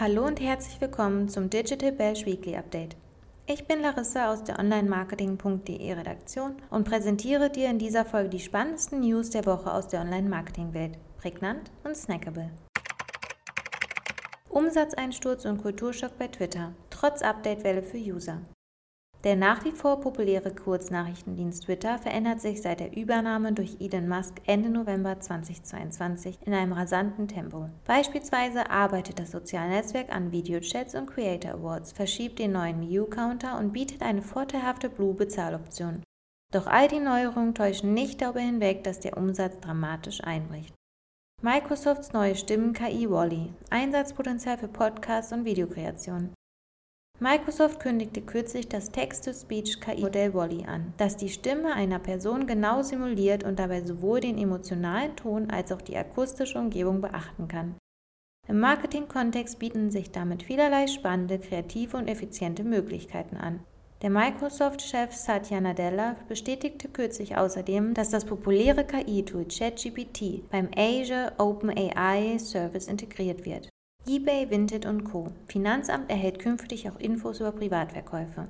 Hallo und herzlich willkommen zum Digital Bash Weekly Update. Ich bin Larissa aus der Online-Marketing.de Redaktion und präsentiere dir in dieser Folge die spannendsten News der Woche aus der Online-Marketing-Welt. Prägnant und snackable. Umsatzeinsturz und Kulturschock bei Twitter, trotz Updatewelle für User. Der nach wie vor populäre Kurznachrichtendienst Twitter verändert sich seit der Übernahme durch Elon Musk Ende November 2022 in einem rasanten Tempo. Beispielsweise arbeitet das soziale Netzwerk an Videochats und Creator Awards, verschiebt den neuen View-Counter und bietet eine vorteilhafte Blue-Bezahloption. Doch all die Neuerungen täuschen nicht darüber hinweg, dass der Umsatz dramatisch einbricht. Microsofts neue Stimmen-KI Wally, Einsatzpotenzial für Podcasts und Videokreation. Microsoft kündigte kürzlich das Text-to-Speech-KI-Modell Wally an, das die Stimme einer Person genau simuliert und dabei sowohl den emotionalen Ton als auch die akustische Umgebung beachten kann. Im Marketing-Kontext bieten sich damit vielerlei spannende, kreative und effiziente Möglichkeiten an. Der Microsoft-Chef Satya Nadella bestätigte kürzlich außerdem, dass das populäre KI-Tool ChatGPT beim Azure OpenAI Service integriert wird eBay, Vinted und Co. Finanzamt erhält künftig auch Infos über Privatverkäufe.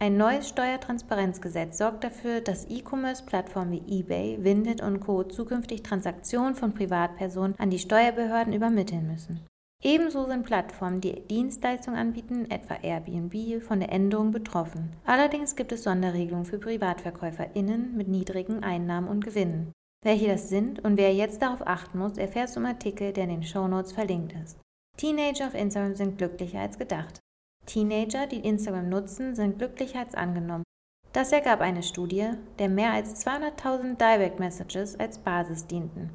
Ein neues Steuertransparenzgesetz sorgt dafür, dass E-Commerce-Plattformen wie eBay, Vinted und Co. zukünftig Transaktionen von Privatpersonen an die Steuerbehörden übermitteln müssen. Ebenso sind Plattformen, die Dienstleistungen anbieten, etwa Airbnb, von der Änderung betroffen. Allerdings gibt es Sonderregelungen für PrivatverkäuferInnen mit niedrigen Einnahmen und Gewinnen. Welche das sind und wer jetzt darauf achten muss, erfährst du im Artikel, der in den Shownotes verlinkt ist. Teenager auf Instagram sind glücklicher als gedacht. Teenager, die Instagram nutzen, sind glücklicher als angenommen. Das ergab eine Studie, der mehr als 200.000 Direct Messages als Basis dienten.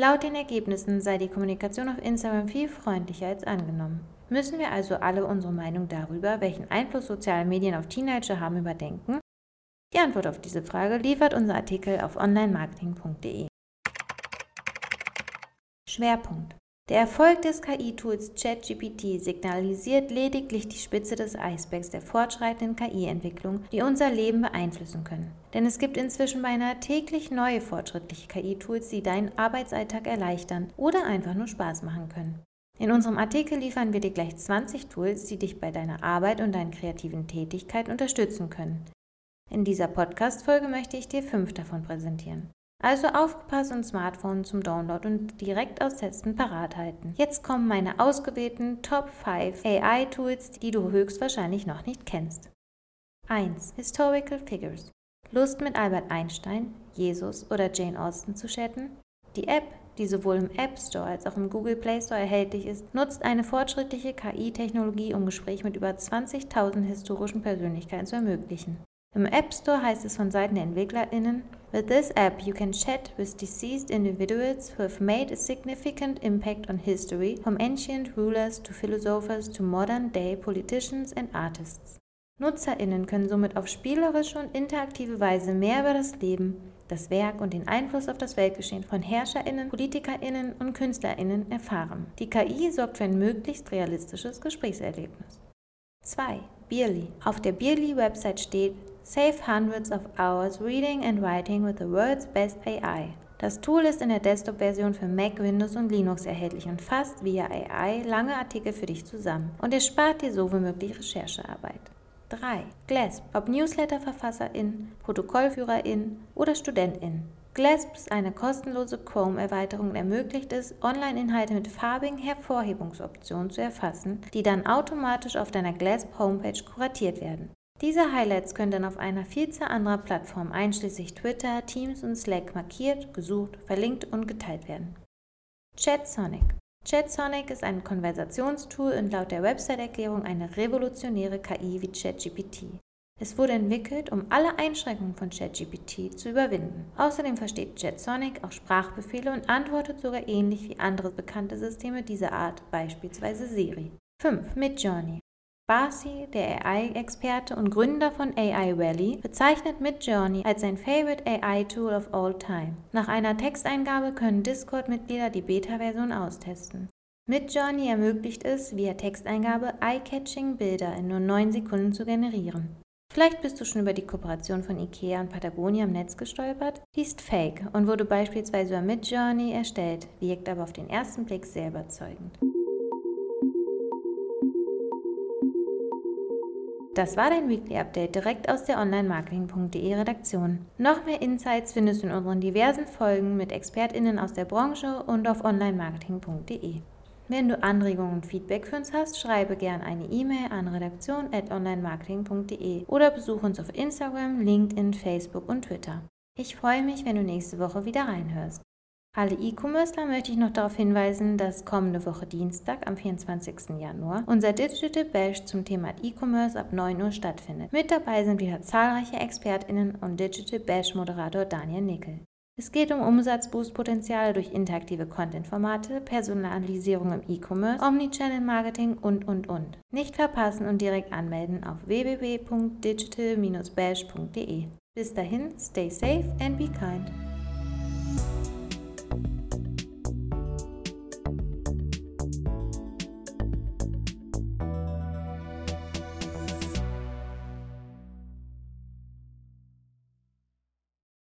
Laut den Ergebnissen sei die Kommunikation auf Instagram viel freundlicher als angenommen. Müssen wir also alle unsere Meinung darüber, welchen Einfluss soziale Medien auf Teenager haben, überdenken? Die Antwort auf diese Frage liefert unser Artikel auf onlinemarketing.de. Schwerpunkt der Erfolg des KI-Tools ChatGPT signalisiert lediglich die Spitze des Eisbergs der fortschreitenden KI-Entwicklung, die unser Leben beeinflussen können. Denn es gibt inzwischen beinahe täglich neue fortschrittliche KI-Tools, die deinen Arbeitsalltag erleichtern oder einfach nur Spaß machen können. In unserem Artikel liefern wir dir gleich 20 Tools, die dich bei deiner Arbeit und deinen kreativen Tätigkeiten unterstützen können. In dieser Podcast-Folge möchte ich dir fünf davon präsentieren. Also aufgepasst und Smartphone zum Download und direkt aus Testen parat halten. Jetzt kommen meine ausgewählten Top 5 AI-Tools, die du höchstwahrscheinlich noch nicht kennst. 1. Historical Figures. Lust mit Albert Einstein, Jesus oder Jane Austen zu chatten? Die App, die sowohl im App Store als auch im Google Play Store erhältlich ist, nutzt eine fortschrittliche KI-Technologie, um Gespräche mit über 20.000 historischen Persönlichkeiten zu ermöglichen. Im App Store heißt es von Seiten der EntwicklerInnen, With this app you can chat with deceased individuals who have made a significant impact on history, from ancient rulers to philosophers to modern day politicians and artists. NutzerInnen können somit auf spielerische und interaktive Weise mehr über das Leben, das Werk und den Einfluss auf das Weltgeschehen von HerrscherInnen, PolitikerInnen und KünstlerInnen erfahren. Die KI sorgt für ein möglichst realistisches Gesprächserlebnis. 2. Beerly. Auf der Beerly-Website steht, Save hundreds of hours reading and writing with the world's best AI. Das Tool ist in der Desktop-Version für Mac, Windows und Linux erhältlich und fasst via AI lange Artikel für dich zusammen und es spart dir so wie möglich Recherchearbeit. 3. GLASP. Ob Newsletter-VerfasserIn, ProtokollführerIn oder StudentIn. GLASP ist eine kostenlose Chrome-Erweiterung und ermöglicht es, Online-Inhalte mit farbigen Hervorhebungsoptionen zu erfassen, die dann automatisch auf deiner GLASP-Homepage kuratiert werden. Diese Highlights können dann auf einer Vielzahl anderer Plattformen einschließlich Twitter, Teams und Slack markiert, gesucht, verlinkt und geteilt werden. ChatSonic ChatSonic ist ein Konversationstool und laut der Website-Erklärung eine revolutionäre KI wie ChatGPT. Es wurde entwickelt, um alle Einschränkungen von ChatGPT zu überwinden. Außerdem versteht ChatSonic auch Sprachbefehle und antwortet sogar ähnlich wie andere bekannte Systeme dieser Art, beispielsweise Siri. 5. Midjourney Barsi, der AI-Experte und Gründer von AI Valley, bezeichnet Midjourney als sein favorite AI-Tool of all time. Nach einer Texteingabe können Discord-Mitglieder die Beta-Version austesten. Midjourney ermöglicht es, via Texteingabe eye-catching Bilder in nur 9 Sekunden zu generieren. Vielleicht bist du schon über die Kooperation von IKEA und Patagonia im Netz gestolpert. Die ist fake und wurde beispielsweise über Midjourney erstellt, wirkt aber auf den ersten Blick sehr überzeugend. Das war dein Weekly Update direkt aus der Online-Marketing.de Redaktion. Noch mehr Insights findest du in unseren diversen Folgen mit ExpertInnen aus der Branche und auf Online-Marketing.de. Wenn du Anregungen und Feedback für uns hast, schreibe gerne eine E-Mail an redaktion.onlinemarketing.de oder besuche uns auf Instagram, LinkedIn, Facebook und Twitter. Ich freue mich, wenn du nächste Woche wieder reinhörst. Alle E-Commercer möchte ich noch darauf hinweisen, dass kommende Woche Dienstag am 24. Januar unser Digital Bash zum Thema E-Commerce ab 9 Uhr stattfindet. Mit dabei sind wieder zahlreiche ExpertInnen und Digital Bash Moderator Daniel Nickel. Es geht um Umsatzboostpotenziale durch interaktive Content-Formate, Personalisierung im E-Commerce, Omnichannel-Marketing und, und, und. Nicht verpassen und direkt anmelden auf www.digital-bash.de. Bis dahin, stay safe and be kind.